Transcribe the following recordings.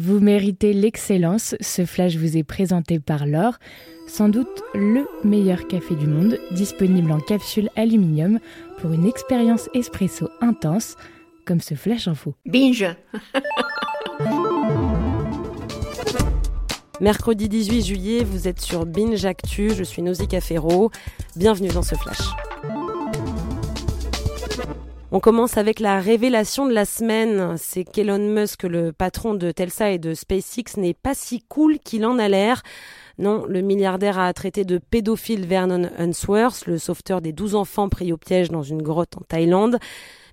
Vous méritez l'excellence, ce flash vous est présenté par L'Or, sans doute le meilleur café du monde, disponible en capsule aluminium pour une expérience espresso intense, comme ce flash info. Binge Mercredi 18 juillet, vous êtes sur Binge Actu, je suis Nausicaa Ferro. Bienvenue dans ce flash. On commence avec la révélation de la semaine. C'est qu'Elon Musk, le patron de Telsa et de SpaceX, n'est pas si cool qu'il en a l'air. Non, le milliardaire a traité de pédophile Vernon Unsworth, le sauveteur des 12 enfants pris au piège dans une grotte en Thaïlande.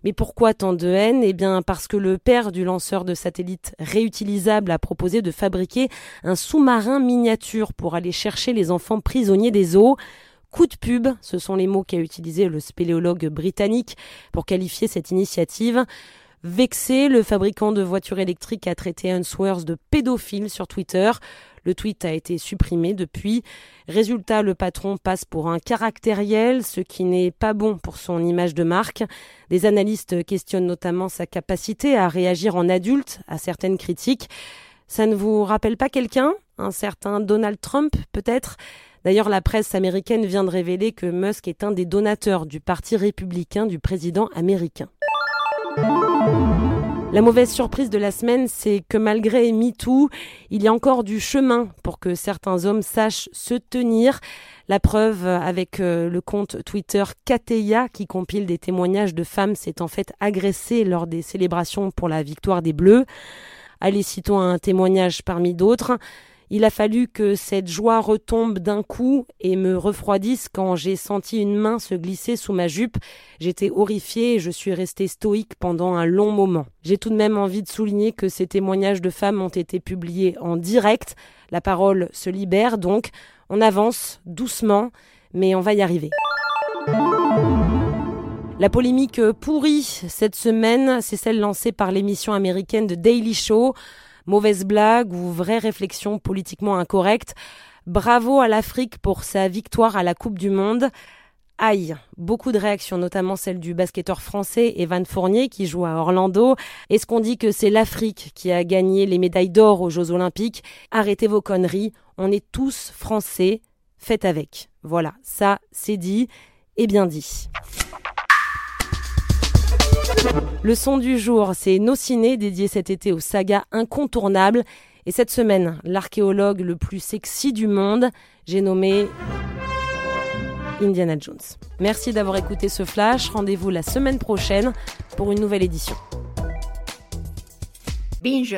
Mais pourquoi tant de haine? Eh bien parce que le père du lanceur de satellite réutilisable a proposé de fabriquer un sous-marin miniature pour aller chercher les enfants prisonniers des eaux. Coup de pub, ce sont les mots qu'a utilisé le spéléologue britannique pour qualifier cette initiative. Vexé, le fabricant de voitures électriques a traité Unsworth de pédophile sur Twitter. Le tweet a été supprimé depuis. Résultat, le patron passe pour un caractériel, ce qui n'est pas bon pour son image de marque. Des analystes questionnent notamment sa capacité à réagir en adulte à certaines critiques. Ça ne vous rappelle pas quelqu'un? Un certain Donald Trump, peut-être? D'ailleurs, la presse américaine vient de révéler que Musk est un des donateurs du Parti républicain du président américain. La mauvaise surprise de la semaine, c'est que malgré MeToo, il y a encore du chemin pour que certains hommes sachent se tenir. La preuve avec euh, le compte Twitter Kateya qui compile des témoignages de femmes s'étant fait agresser lors des célébrations pour la victoire des Bleus. Allez, citons un témoignage parmi d'autres. Il a fallu que cette joie retombe d'un coup et me refroidisse quand j'ai senti une main se glisser sous ma jupe. J'étais horrifiée et je suis restée stoïque pendant un long moment. J'ai tout de même envie de souligner que ces témoignages de femmes ont été publiés en direct. La parole se libère donc. On avance doucement, mais on va y arriver. La polémique pourrie cette semaine, c'est celle lancée par l'émission américaine de Daily Show mauvaise blague ou vraie réflexion politiquement incorrecte. Bravo à l'Afrique pour sa victoire à la Coupe du Monde. Aïe, beaucoup de réactions, notamment celle du basketteur français Evan Fournier qui joue à Orlando. Est-ce qu'on dit que c'est l'Afrique qui a gagné les médailles d'or aux Jeux Olympiques? Arrêtez vos conneries, on est tous français, faites avec. Voilà, ça c'est dit et bien dit. Le son du jour, c'est Nos Ciné, dédié cet été aux sagas incontournables. Et cette semaine, l'archéologue le plus sexy du monde, j'ai nommé Indiana Jones. Merci d'avoir écouté ce flash. Rendez-vous la semaine prochaine pour une nouvelle édition. Binge